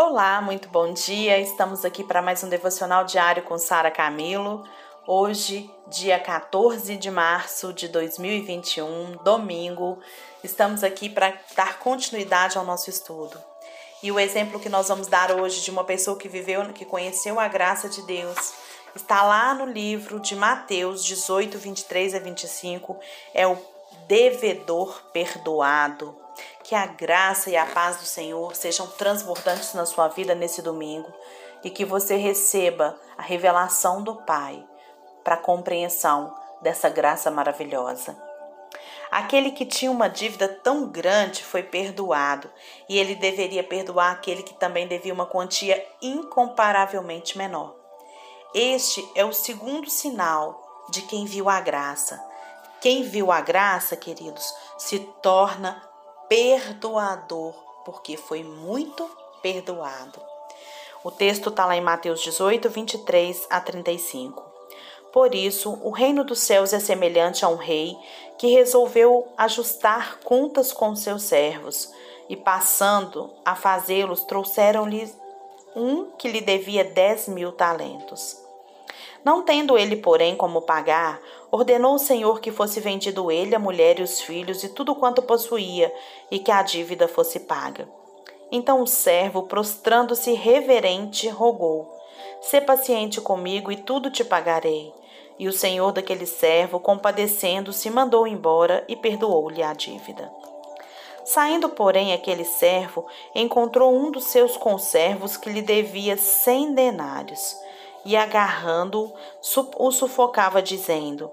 Olá, muito bom dia. Estamos aqui para mais um devocional diário com Sara Camilo. Hoje, dia 14 de março de 2021, domingo, estamos aqui para dar continuidade ao nosso estudo. E o exemplo que nós vamos dar hoje de uma pessoa que viveu, que conheceu a graça de Deus, está lá no livro de Mateus 18, 23 a 25, é o devedor perdoado. Que a graça e a paz do Senhor sejam transbordantes na sua vida nesse domingo e que você receba a revelação do Pai para a compreensão dessa graça maravilhosa. Aquele que tinha uma dívida tão grande foi perdoado, e ele deveria perdoar aquele que também devia uma quantia incomparavelmente menor. Este é o segundo sinal de quem viu a graça. Quem viu a graça, queridos, se torna perdoador, porque foi muito perdoado. O texto está lá em Mateus 18, 23 a 35. Por isso, o reino dos céus é semelhante a um rei que resolveu ajustar contas com seus servos, e passando a fazê-los, trouxeram-lhe um que lhe devia dez mil talentos. Não tendo ele, porém, como pagar, ordenou o Senhor que fosse vendido ele, a mulher e os filhos e tudo quanto possuía, e que a dívida fosse paga. Então o servo, prostrando-se reverente, rogou: Sê paciente comigo e tudo te pagarei. E o senhor daquele servo, compadecendo-se, mandou embora e perdoou-lhe a dívida. Saindo, porém, aquele servo, encontrou um dos seus conservos que lhe devia cem denários e agarrando-o, o sufocava, dizendo: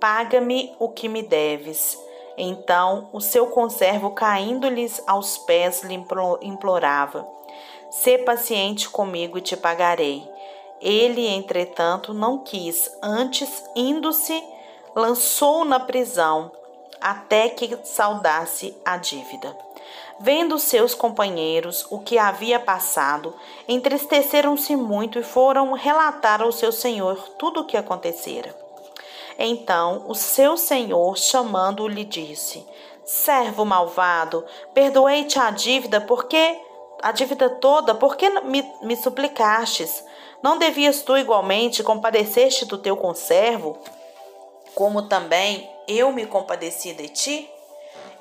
Paga-me o que me deves. Então o seu conservo, caindo-lhes aos pés, lhe implorava: Sê paciente comigo e te pagarei. Ele, entretanto, não quis, antes, indo-se, lançou na prisão, até que saudasse a dívida. Vendo seus companheiros o que havia passado, entristeceram-se muito e foram relatar ao seu senhor tudo o que acontecera. Então o seu senhor, chamando-o, lhe disse: Servo malvado, perdoei-te a dívida, porque a dívida toda, porque me, me suplicastes? Não devias tu igualmente compadecer-te do teu conservo, como também eu me compadeci de ti?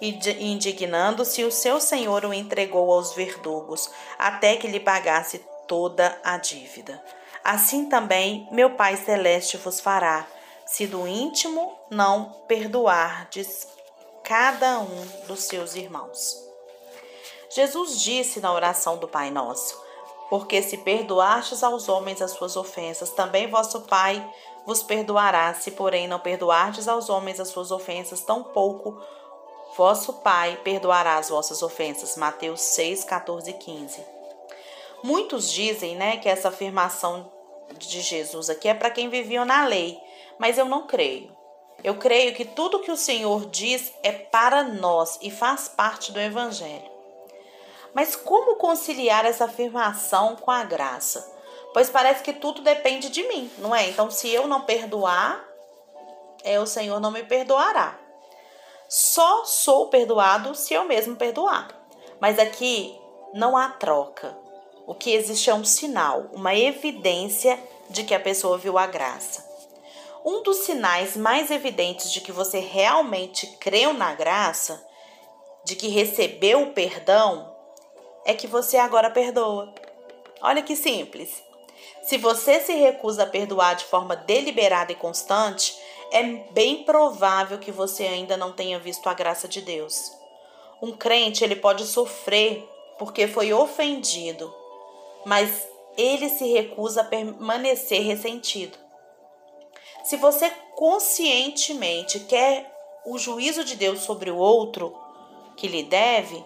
e indignando-se, o seu senhor o entregou aos verdugos, até que lhe pagasse toda a dívida. Assim também meu Pai Celeste vos fará, se do íntimo não perdoardes cada um dos seus irmãos. Jesus disse na oração do Pai Nosso: Porque se perdoastes aos homens as suas ofensas, também vosso Pai vos perdoará. Se, porém, não perdoardes aos homens as suas ofensas, tampouco Vosso Pai perdoará as vossas ofensas. Mateus 6, 14 e 15. Muitos dizem né, que essa afirmação de Jesus aqui é para quem vivia na lei, mas eu não creio. Eu creio que tudo que o Senhor diz é para nós e faz parte do Evangelho. Mas como conciliar essa afirmação com a graça? Pois parece que tudo depende de mim, não é? Então, se eu não perdoar, é o Senhor não me perdoará. Só sou perdoado se eu mesmo perdoar. Mas aqui não há troca. O que existe é um sinal, uma evidência de que a pessoa viu a graça. Um dos sinais mais evidentes de que você realmente creu na graça, de que recebeu o perdão, é que você agora perdoa. Olha que simples. Se você se recusa a perdoar de forma deliberada e constante, é bem provável que você ainda não tenha visto a graça de Deus. Um crente, ele pode sofrer porque foi ofendido, mas ele se recusa a permanecer ressentido. Se você conscientemente quer o juízo de Deus sobre o outro que lhe deve,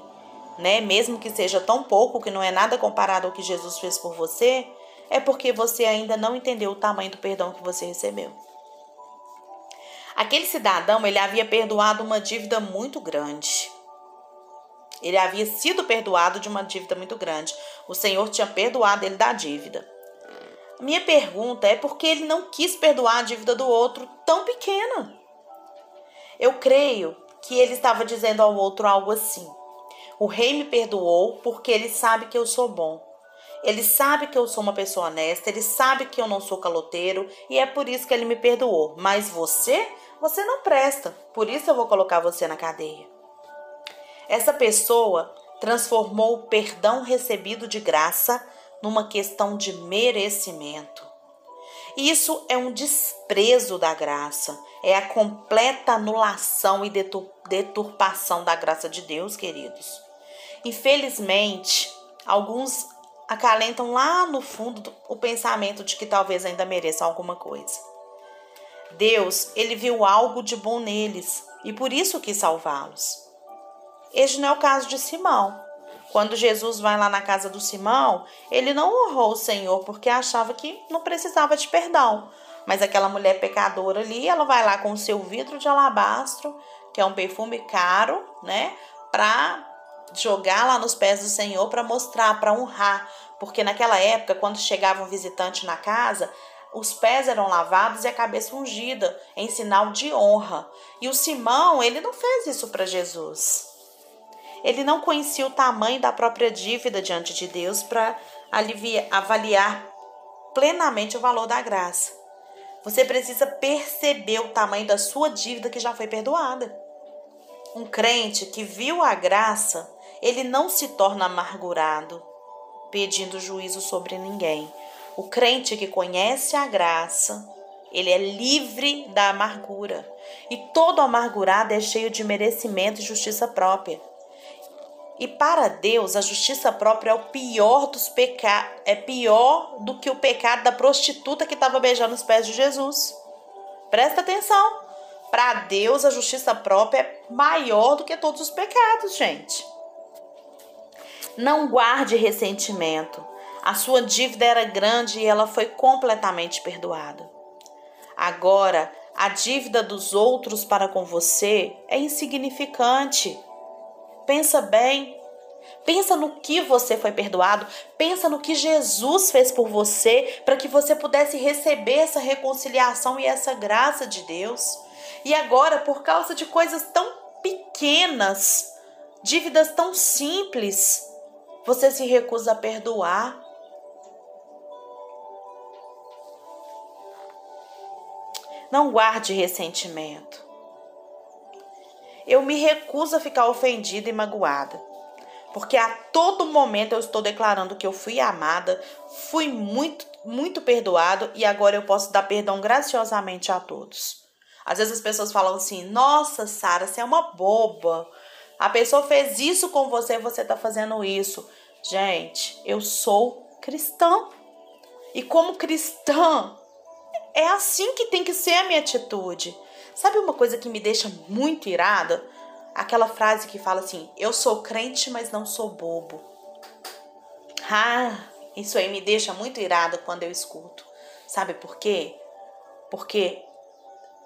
né, mesmo que seja tão pouco que não é nada comparado ao que Jesus fez por você, é porque você ainda não entendeu o tamanho do perdão que você recebeu. Aquele cidadão, ele havia perdoado uma dívida muito grande. Ele havia sido perdoado de uma dívida muito grande. O Senhor tinha perdoado ele da dívida. Minha pergunta é por que ele não quis perdoar a dívida do outro tão pequena? Eu creio que ele estava dizendo ao outro algo assim: O rei me perdoou porque ele sabe que eu sou bom. Ele sabe que eu sou uma pessoa honesta, ele sabe que eu não sou caloteiro e é por isso que ele me perdoou. Mas você, você não presta, por isso eu vou colocar você na cadeia. Essa pessoa transformou o perdão recebido de graça numa questão de merecimento. Isso é um desprezo da graça, é a completa anulação e deturpação da graça de Deus, queridos. Infelizmente, alguns acalentam lá no fundo o pensamento de que talvez ainda mereçam alguma coisa. Deus, ele viu algo de bom neles e por isso quis salvá-los. Este não é o caso de Simão. Quando Jesus vai lá na casa do Simão, ele não honrou o Senhor porque achava que não precisava de perdão. Mas aquela mulher pecadora ali, ela vai lá com o seu vidro de alabastro, que é um perfume caro, né, para jogar lá nos pés do Senhor para mostrar, para honrar, porque naquela época, quando chegava um visitante na casa, os pés eram lavados e a cabeça ungida, em sinal de honra. E o Simão, ele não fez isso para Jesus. Ele não conhecia o tamanho da própria dívida diante de Deus para avaliar plenamente o valor da graça. Você precisa perceber o tamanho da sua dívida que já foi perdoada. Um crente que viu a graça ele não se torna amargurado, pedindo juízo sobre ninguém. O crente que conhece a graça, ele é livre da amargura. E todo amargurado é cheio de merecimento e justiça própria. E para Deus, a justiça própria é o pior dos pecados, é pior do que o pecado da prostituta que estava beijando os pés de Jesus. Presta atenção. Para Deus, a justiça própria é maior do que todos os pecados, gente. Não guarde ressentimento. A sua dívida era grande e ela foi completamente perdoada. Agora, a dívida dos outros para com você é insignificante. Pensa bem. Pensa no que você foi perdoado, pensa no que Jesus fez por você para que você pudesse receber essa reconciliação e essa graça de Deus. E agora, por causa de coisas tão pequenas, dívidas tão simples, você se recusa a perdoar. Não guarde ressentimento. Eu me recuso a ficar ofendida e magoada, porque a todo momento eu estou declarando que eu fui amada, fui muito, muito perdoado e agora eu posso dar perdão graciosamente a todos. Às vezes as pessoas falam assim: Nossa, Sara, você é uma boba. A pessoa fez isso com você, você está fazendo isso. Gente, eu sou cristã. E como cristã, é assim que tem que ser a minha atitude. Sabe uma coisa que me deixa muito irada? Aquela frase que fala assim: Eu sou crente, mas não sou bobo. Ah, isso aí me deixa muito irada quando eu escuto. Sabe por quê? Porque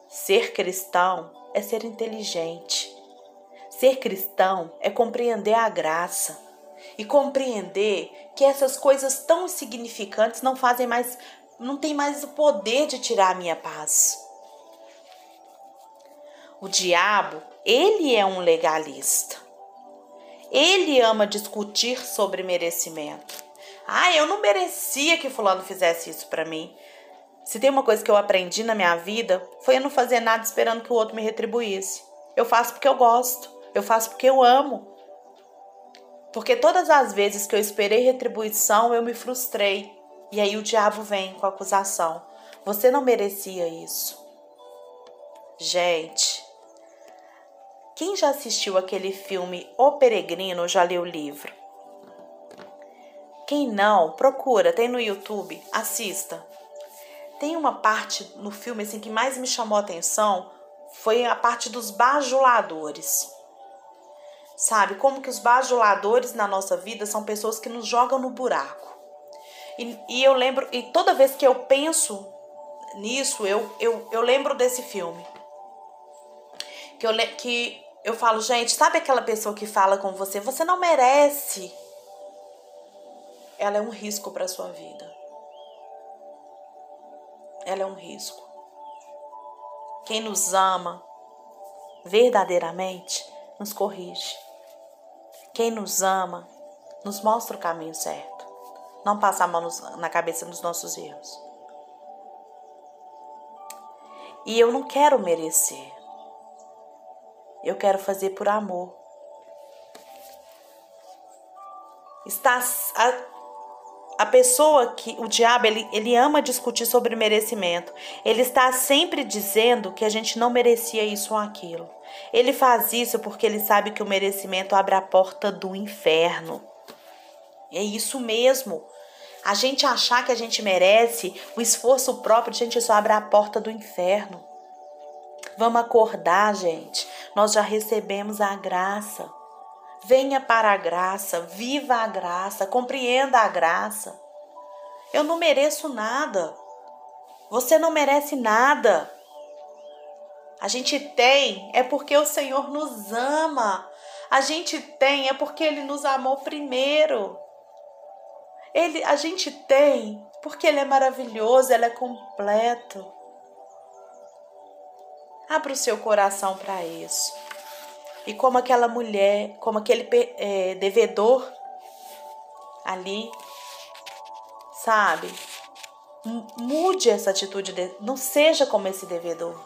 ser cristão é ser inteligente. Ser cristão é compreender a graça e compreender que essas coisas tão insignificantes não fazem mais, não tem mais o poder de tirar a minha paz. O diabo, ele é um legalista. Ele ama discutir sobre merecimento. Ah, eu não merecia que fulano fizesse isso para mim. Se tem uma coisa que eu aprendi na minha vida, foi eu não fazer nada esperando que o outro me retribuísse. Eu faço porque eu gosto. Eu faço porque eu amo. Porque todas as vezes que eu esperei retribuição, eu me frustrei. E aí o diabo vem com a acusação. Você não merecia isso. Gente, quem já assistiu aquele filme O Peregrino já leu o livro? Quem não, procura, tem no YouTube, assista. Tem uma parte no filme assim que mais me chamou a atenção, foi a parte dos bajuladores sabe? Como que os bajuladores na nossa vida são pessoas que nos jogam no buraco. E, e eu lembro, e toda vez que eu penso nisso, eu, eu, eu lembro desse filme. Que eu, que eu falo, gente, sabe aquela pessoa que fala com você, você não merece? Ela é um risco para sua vida. Ela é um risco. Quem nos ama verdadeiramente nos corrige. Quem nos ama nos mostra o caminho certo, não passar a mão na cabeça dos nossos erros. E eu não quero merecer. Eu quero fazer por amor. Está a, a pessoa que o diabo ele, ele ama discutir sobre merecimento. Ele está sempre dizendo que a gente não merecia isso ou aquilo. Ele faz isso porque ele sabe que o merecimento abre a porta do inferno. É isso mesmo. A gente achar que a gente merece o esforço próprio, gente, isso abre a porta do inferno. Vamos acordar, gente. Nós já recebemos a graça. Venha para a graça, viva a graça, compreenda a graça. Eu não mereço nada. Você não merece nada. A gente tem é porque o Senhor nos ama. A gente tem é porque ele nos amou primeiro. Ele, a gente tem porque ele é maravilhoso, ele é completo. Abra o seu coração para isso. E como aquela mulher, como aquele é, devedor ali, sabe? Mude essa atitude, de, não seja como esse devedor.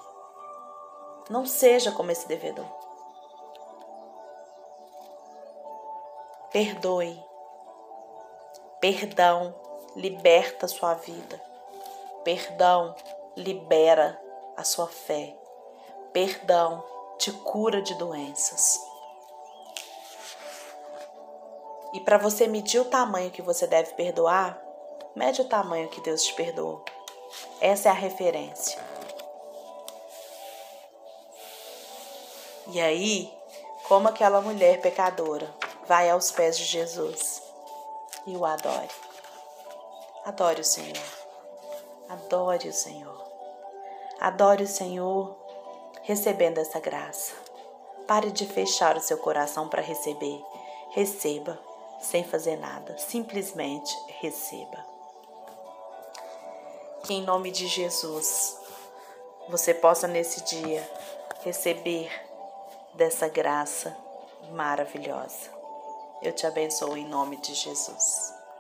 Não seja como esse devedor. Perdoe. Perdão liberta a sua vida. Perdão libera a sua fé. Perdão te cura de doenças. E para você medir o tamanho que você deve perdoar, mede o tamanho que Deus te perdoou. Essa é a referência. E aí, como aquela mulher pecadora vai aos pés de Jesus e o adore. Adore o Senhor. Adore o Senhor. Adore o Senhor recebendo essa graça. Pare de fechar o seu coração para receber. Receba, sem fazer nada. Simplesmente receba. Que em nome de Jesus você possa nesse dia receber dessa graça maravilhosa. Eu te abençoo em nome de Jesus.